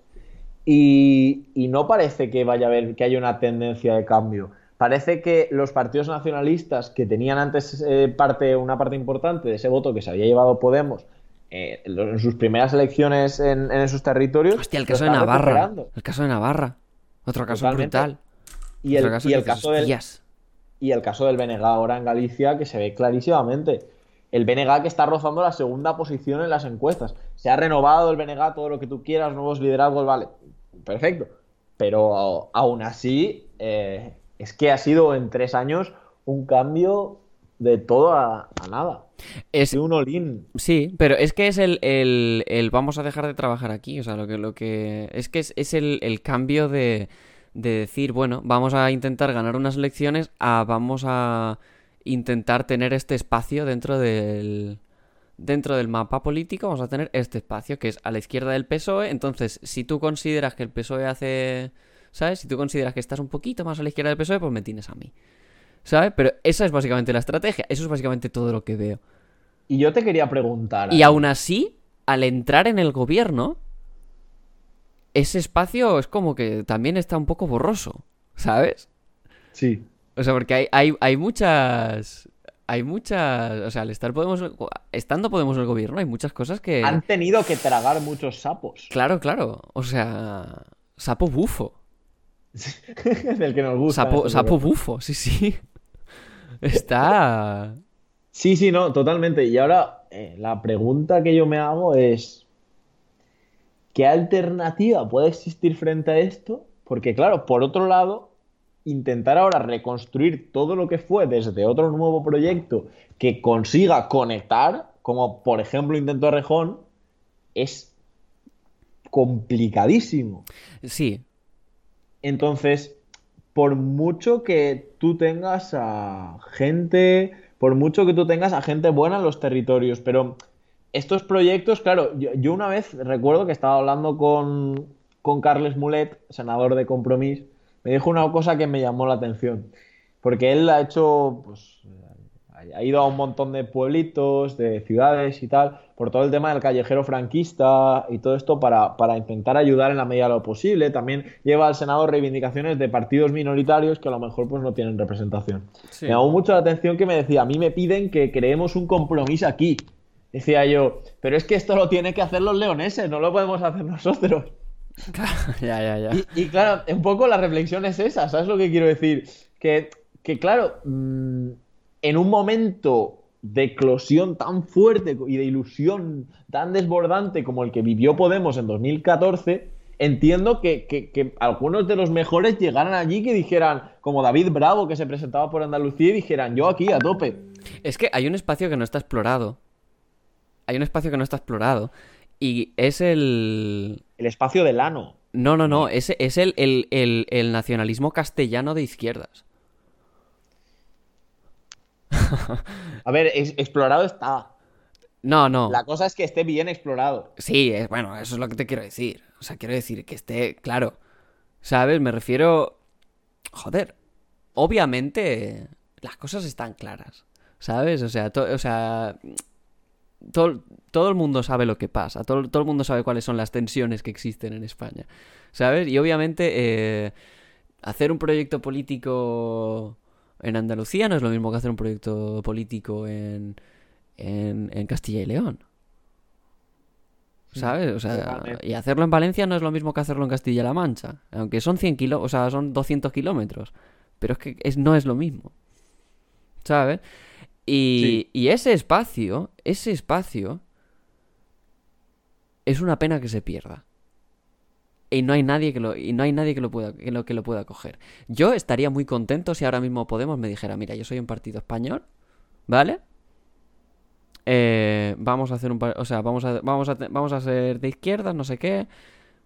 Y, y no parece que vaya a haber que haya una tendencia de cambio. Parece que los partidos nacionalistas que tenían antes eh, parte, una parte importante de ese voto que se había llevado Podemos eh, en sus primeras elecciones en, en esos territorios. Hostia, el caso de Navarra. recuperando. El caso de Navarra. Otro caso Totalmente. brutal. Y el, caso y el caso del, y el caso del BNG ahora en Galicia, que se ve clarísimamente. El BNG que está rozando la segunda posición en las encuestas. Se ha renovado el BNG, todo lo que tú quieras, nuevos liderazgos, vale, perfecto. Pero aún así, eh, es que ha sido en tres años un cambio de todo a, a nada. Es, De un all-in. Sí, pero es que es el, el, el vamos a dejar de trabajar aquí. O sea, lo que, lo que. Es que es, es el, el cambio de, de decir, bueno, vamos a intentar ganar unas elecciones a vamos a intentar tener este espacio dentro del. Dentro del mapa político vamos a tener este espacio que es a la izquierda del PSOE. Entonces, si tú consideras que el PSOE hace. ¿Sabes? Si tú consideras que estás un poquito más a la izquierda del PSOE, pues me tienes a mí. ¿Sabes? Pero esa es básicamente la estrategia. Eso es básicamente todo lo que veo. Y yo te quería preguntar. Y aún así, al entrar en el gobierno, ese espacio es como que también está un poco borroso, ¿sabes? Sí. O sea, porque hay, hay, hay muchas... Hay muchas... O sea, al estar Podemos... Estando Podemos en el gobierno, hay muchas cosas que... Han tenido que tragar muchos sapos. Claro, claro. O sea... Sapo bufo. Del que nos gusta. Sapo, sapo bufo, sí, sí. Está... Sí, sí, no, totalmente. Y ahora eh, la pregunta que yo me hago es, ¿qué alternativa puede existir frente a esto? Porque claro, por otro lado, intentar ahora reconstruir todo lo que fue desde otro nuevo proyecto que consiga conectar, como por ejemplo intentó Rejón, es complicadísimo. Sí, Entonces, por mucho que tú tengas a gente, por mucho que tú tengas a gente buena en los territorios, pero estos proyectos, claro, yo, una vez recuerdo que estaba hablando con, con Carles Mulet, senador de Compromís, me dijo una cosa que me llamó la atención, porque él ha hecho, pues, ha ido a un montón de pueblitos, de ciudades y tal, por todo el tema del callejero franquista y todo esto para, para intentar ayudar en la medida de lo posible. También lleva al Senado reivindicaciones de partidos minoritarios que a lo mejor pues no tienen representación. Sí. Me llamó mucho la atención que me decía, a mí me piden que creemos un compromiso aquí. Decía yo, pero es que esto lo tienen que hacer los leoneses, no lo podemos hacer nosotros. ya, ya, ya. Y, y claro, un poco la reflexión es esa, ¿sabes lo que quiero decir? Que, que claro, mm, en un momento de eclosión tan fuerte y de ilusión tan desbordante como el que vivió Podemos en 2014, entiendo que, que- que algunos de los mejores llegaran allí que dijeran, como David Bravo que se presentaba por Andalucía y dijeran, yo aquí a tope. Es que hay un espacio que no está explorado. Hay un espacio que no está explorado. Y es el. El espacio del ano. No, no, no. Es, es el, el, el- el nacionalismo castellano de izquierdas. A ver, es- explorado está. No, no. La cosa es que esté bien explorado. Sí, es, bueno, eso es lo que te quiero decir. O sea, quiero decir que esté claro. ¿Sabes? Me refiero. Joder. Obviamente, las cosas están claras. ¿Sabes? O sea, to- o sea. Todo, todo el mundo sabe lo que pasa. Todo, todo el mundo sabe cuáles son las tensiones que existen en España. ¿Sabes? Y obviamente, eh, hacer un proyecto político en Andalucía no es lo mismo que hacer un proyecto político en, en, en Castilla y León. ¿Sabes? O sea, y hacerlo en Valencia no es lo mismo que hacerlo en Castilla-La Mancha. Aunque son 100 kilómetros, o sea, son 200 kilómetros. Pero es que es, no es lo mismo. ¿Sabes? Y, y ese espacio, ese espacio, es una pena que se pierda. Y no hay nadie que lo, y no hay nadie que lo pueda, que lo, que lo pueda coger. Yo estaría muy contento si ahora mismo Podemos me dijera, mira, yo soy un partido español, ¿vale? Eh, vamos a hacer un o sea, vamos a, vamos a, vamos a ser de izquierdas, no sé qué.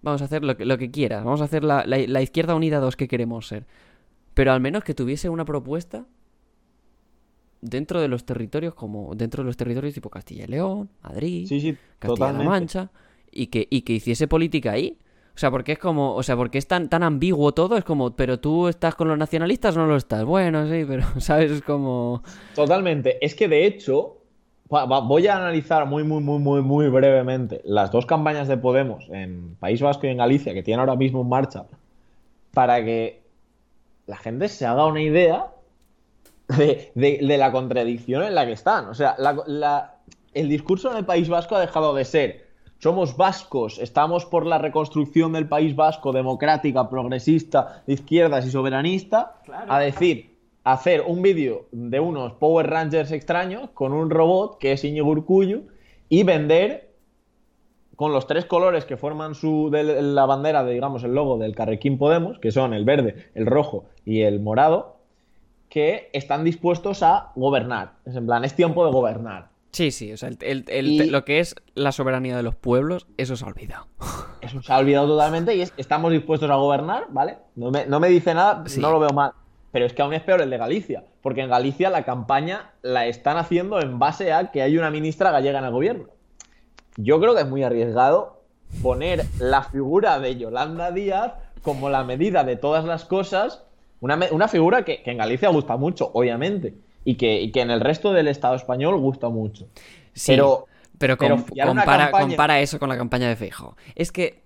Vamos a hacer lo que, lo que quieras. Vamos a hacer la, la- la izquierda unida 2 que queremos ser. Pero al menos que tuviese una propuesta dentro de los territorios como dentro de los territorios tipo Castilla y León, Madrid, Sí, sí, Castilla-La. Mancha y que, y que hiciese política ahí. O sea, porque es como, o sea, porque es tan, tan ambiguo todo, es como, pero tú estás con los nacionalistas o no lo estás. Bueno, sí, pero, ¿sabes? Es como... Totalmente. Es que de hecho, voy a analizar muy, muy, muy, muy, muy brevemente las dos campañas de Podemos en País Vasco y en Galicia que tienen ahora mismo en marcha para que la gente se haga una idea de, de- de la contradicción en la que están. O sea, la- la- el discurso en el País Vasco ha dejado de ser somos vascos, estamos por la reconstrucción del País Vasco democrática, progresista, de izquierdas y soberanista, a decir, hacer un vídeo de unos Power Rangers extraños con un robot que es Iñigo Urkullu y vender con los tres colores que forman su, de la bandera, de, digamos, el logo del Carrequín Podemos, que son el verde, el rojo y el morado, que están dispuestos a gobernar. Es en plan, es tiempo de gobernar. Sí, sí, o sea, el- el- el- Y- lo que es la soberanía de los pueblos, eso se ha olvidado. Eso se ha olvidado totalmente y es, estamos dispuestos a gobernar, ¿vale? No me, no me dice nada, Sí. no lo veo mal. Pero es que aún es peor el de Galicia, porque en Galicia la campaña la están haciendo en base a que hay una ministra gallega en el gobierno. Yo creo que es muy arriesgado poner la figura de Yolanda Díaz como la medida de todas las cosas, una, una figura que, que en Galicia gusta mucho, obviamente, y que, y que en el resto del Estado español gusta mucho. Sí, Pero- pero, com- compara, campaña- compara eso con la campaña de Feijo. Es que...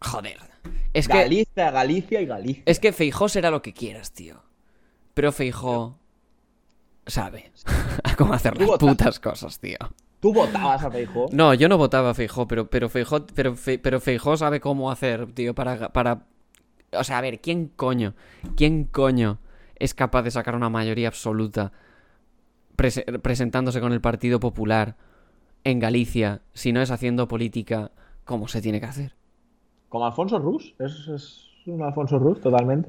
Joder. Es que... Galicia, Galicia y Galicia. Es que Feijó será lo que quieras, tío. Pero Feijó sabe cómo hacer las putas cosas, tío. ¿Tú votabas a Feijóo? No, yo no votaba a Feijó, pero, pero Feijó, pero, Fe- pero Feijó sabe cómo hacer, tío, para, para... O sea, a ver, ¿quién coño? ¿Quién coño es capaz de sacar una mayoría absoluta prese- presentándose con el Partido Popular en Galicia si no es haciendo política como se tiene que hacer? Como Alfonso Rus. Es, es un Alfonso Rus, totalmente.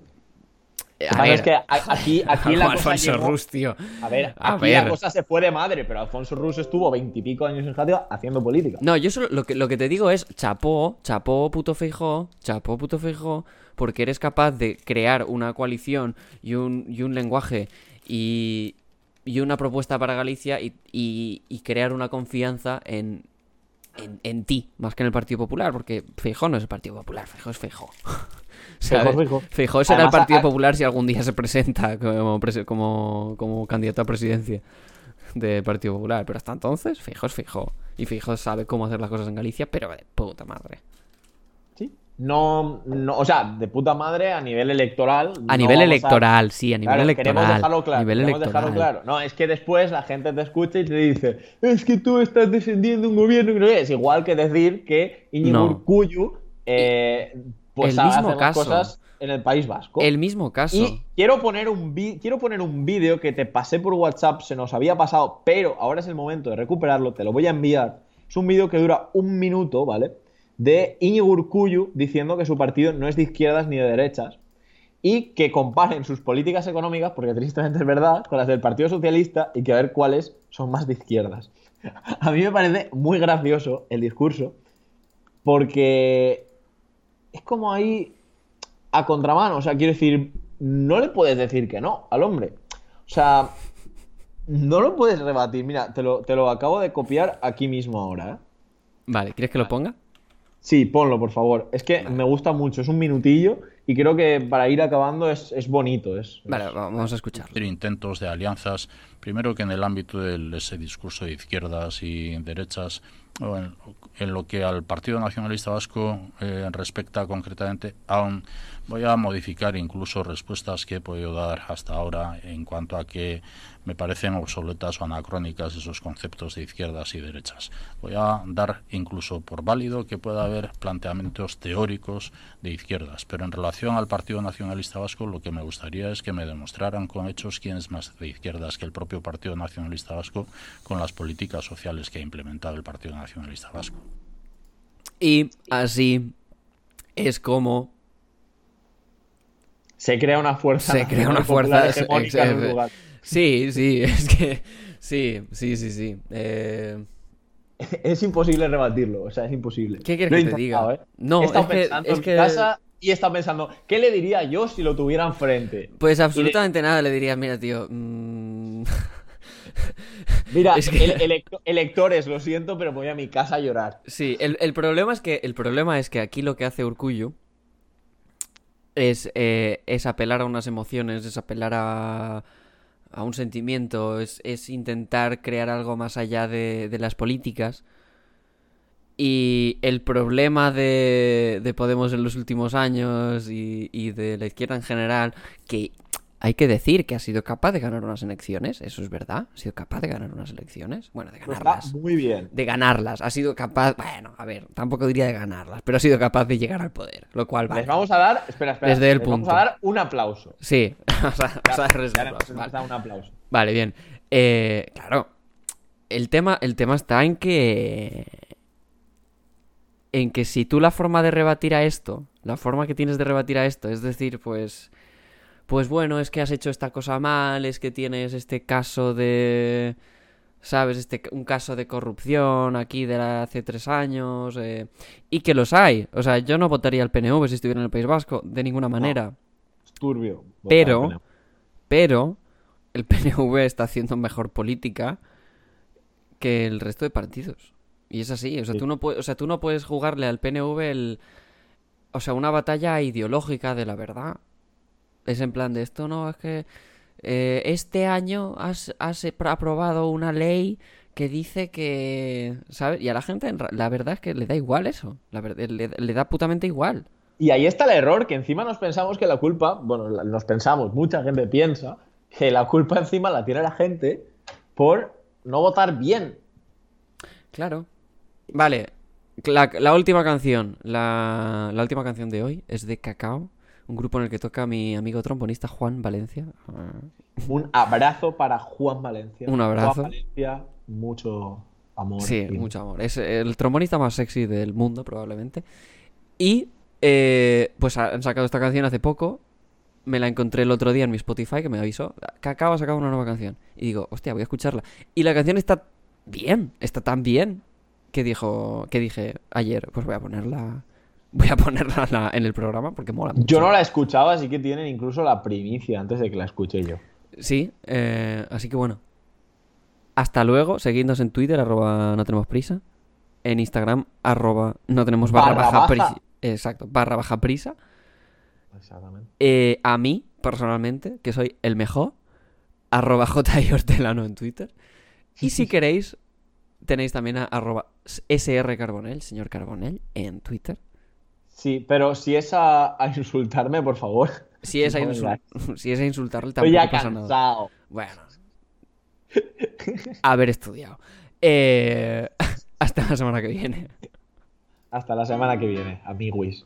Eh, que pasa es que a- aquí, aquí la cosa Alfonso llegó- Rus, tío. A ver, A ver. la cosa se fue de madre, pero Alfonso Rus estuvo veintipico años en Játiva haciendo política. No, yo solo lo que, lo que te digo es chapó, chapó puto Feijó, chapó puto Feijó, porque eres capaz de crear una coalición y un, y un lenguaje y, y una propuesta para Galicia y, y- crear una confianza en, en, en ti, más que en el Partido Popular, porque Feijó no es el Partido Popular, Feijó es Feijó. Feijó, Feijó. Feijó será el Partido a- Popular si algún día se presenta como, como, como candidato a presidencia del Partido Popular. Pero hasta entonces, Fijo es Fijo. Y Fijo sabe cómo hacer las cosas en Galicia, pero de puta madre. No, no, o sea, de puta madre a nivel electoral. A no nivel electoral, sí, a nivel Claro, electoral. Queremos dejarlo claro. nivel queremos electoral. dejarlo claro. No, es que después la gente te escucha y te dice, es que tú estás defendiendo un gobierno que es. Igual que decir que Iñigo No. Eh, pues El mismo caso. cosas en el País Vasco. El mismo caso. Y quiero poner un quiero poner un vídeo que te pasé por WhatsApp, se nos había pasado, pero ahora es el momento de recuperarlo, te lo voy a enviar. Es un vídeo que dura un minuto, ¿vale? De Iñigo Urkullu diciendo que su partido no es de izquierdas ni de derechas y que comparen sus políticas económicas, porque tristemente es verdad, con las del Partido Socialista y que a ver cuáles son más de izquierdas. A mí me parece muy gracioso el discurso porque es como ahí a contramano. O sea, quiero decir, no le puedes decir que no al hombre. O sea, no lo puedes rebatir. Mira, te lo, te lo acabo de copiar aquí mismo ahora. ¿eh? Vale, ¿quieres que lo ponga? Sí, ponlo, por favor. Es que me gusta mucho, es un minutillo y creo que para ir acabando es, es bonito. Es, Vale, vamos a escucharlo. hacer intentos de alianzas, primero que en el ámbito de ese discurso de izquierdas y derechas, o en, en lo que al Partido Nacionalista Vasco eh, respecta concretamente, aún voy a modificar incluso respuestas que he podido dar hasta ahora en cuanto a que me parecen obsoletas o anacrónicas esos conceptos de izquierdas y derechas. Voy a dar incluso por válido que pueda haber planteamientos teóricos de izquierdas, pero en relación al Partido Nacionalista Vasco lo que me gustaría es que me demostraran con hechos quién es más de izquierdas que el propio Partido Nacionalista Vasco con las políticas sociales que ha implementado el Partido Nacionalista Vasco. Y así es como Se crea una fuerza. se crea una fuerza. hegemónica en un lugar. Sí, sí, es que. Sí, sí, sí, sí. Eh, Es imposible rebatirlo, o sea, es imposible. ¿Qué quieres que te diga? ¿eh? No, he estado es que- es en que- mi casa y estado pensando, ¿qué le diría yo si lo tuviera enfrente? Pues absolutamente nada le dirías, mira, tío. mm, Mira, Es que- ele- electo- electores, lo siento, pero voy a mi casa a llorar. Sí, el, el problema es que el problema es que aquí lo que hace Urkullu es, eh, es apelar a unas emociones, es apelar a, a un sentimiento, es, es intentar crear algo más allá de, de las políticas. Y el problema de, de Podemos en los últimos años y, y de la izquierda en general, que hay que decir que ha sido capaz de ganar unas elecciones, eso es verdad, ha sido capaz de ganar unas elecciones, bueno, de Está ganarlas muy bien. de ganarlas. Ha sido capaz, bueno, a ver, tampoco diría de ganarlas, pero ha sido capaz de llegar al poder, lo cual vale. Les vamos a dar, espera, espera, Desde el les vamos punto. a dar un aplauso. Sí, o sea, o sea, Ya, res- ya le hemos vale. un aplauso. Vale, bien. Eh, claro, el tema, el tema está en que en que si tú la forma de rebatir a esto, la forma que tienes de rebatir a esto, es decir, pues pues bueno, es que has hecho esta cosa mal, es que tienes este caso de ¿sabes? Este, un caso de corrupción aquí de la- hace tres años. eh, y que los hay. O sea, yo no votaría al PNV si estuviera en el País Vasco, de ninguna manera. Es turbio. Pero, pero, el PNV está haciendo mejor política que el resto de partidos. Y es así. O sea, Sí. tú no puedes, o sea, tú no puedes jugarle al PNV el. O sea, una batalla ideológica de la verdad. Es en plan de esto, no, es que eh, este año has, has aprobado una ley que dice que, ¿sabes? Y a la gente, la verdad es que le da igual eso. La verdad, le, le da putamente igual. Y ahí está el error, que encima nos pensamos que la culpa, bueno, nos pensamos, mucha gente piensa que la culpa encima la tiene la gente por no votar bien. Claro. Vale. La, la última canción. La, la última canción de hoy es de Cacao. Un grupo en el que toca mi amigo trombonista Juan Valencia. Un abrazo para Juan Valencia. Un abrazo. Juan Valencia, mucho amor. Sí, y- mucho amor. Es el trombonista más sexy del mundo, probablemente. Y eh, pues han sacado esta canción hace poco. Me la encontré el otro día en mi Spotify que me avisó. Cacao ha sacado una nueva canción. Y digo, hostia, voy a escucharla. Y la canción está bien, está tan bien que dijo, que dije ayer, pues voy a ponerla, voy a ponerla en la- en el programa porque mola mucho. Yo no la escuchaba, así que tienen incluso la primicia antes de que la escuche yo. Sí, eh, así que bueno. Hasta luego. Seguidnos en Twitter, arroba no tenemos prisa. En Instagram, arroba no tenemos barra, Barra baja, baja. prisa. Exacto, barra baja prisa. Exactamente. Eh, a mí, personalmente, que soy el mejor, arroba J. Hortelano en Twitter. Y si queréis, tenéis también a arroba SR Carbonell, señor Carbonell, en Twitter. Sí, pero si es a, a insultarme, por favor. Si es a, insul- si es a insultarle, Estoy tampoco ya pasa nada. cansado. Bueno. Haber estudiado. Eh, hasta la semana que viene. Hasta la semana que viene, amiguis.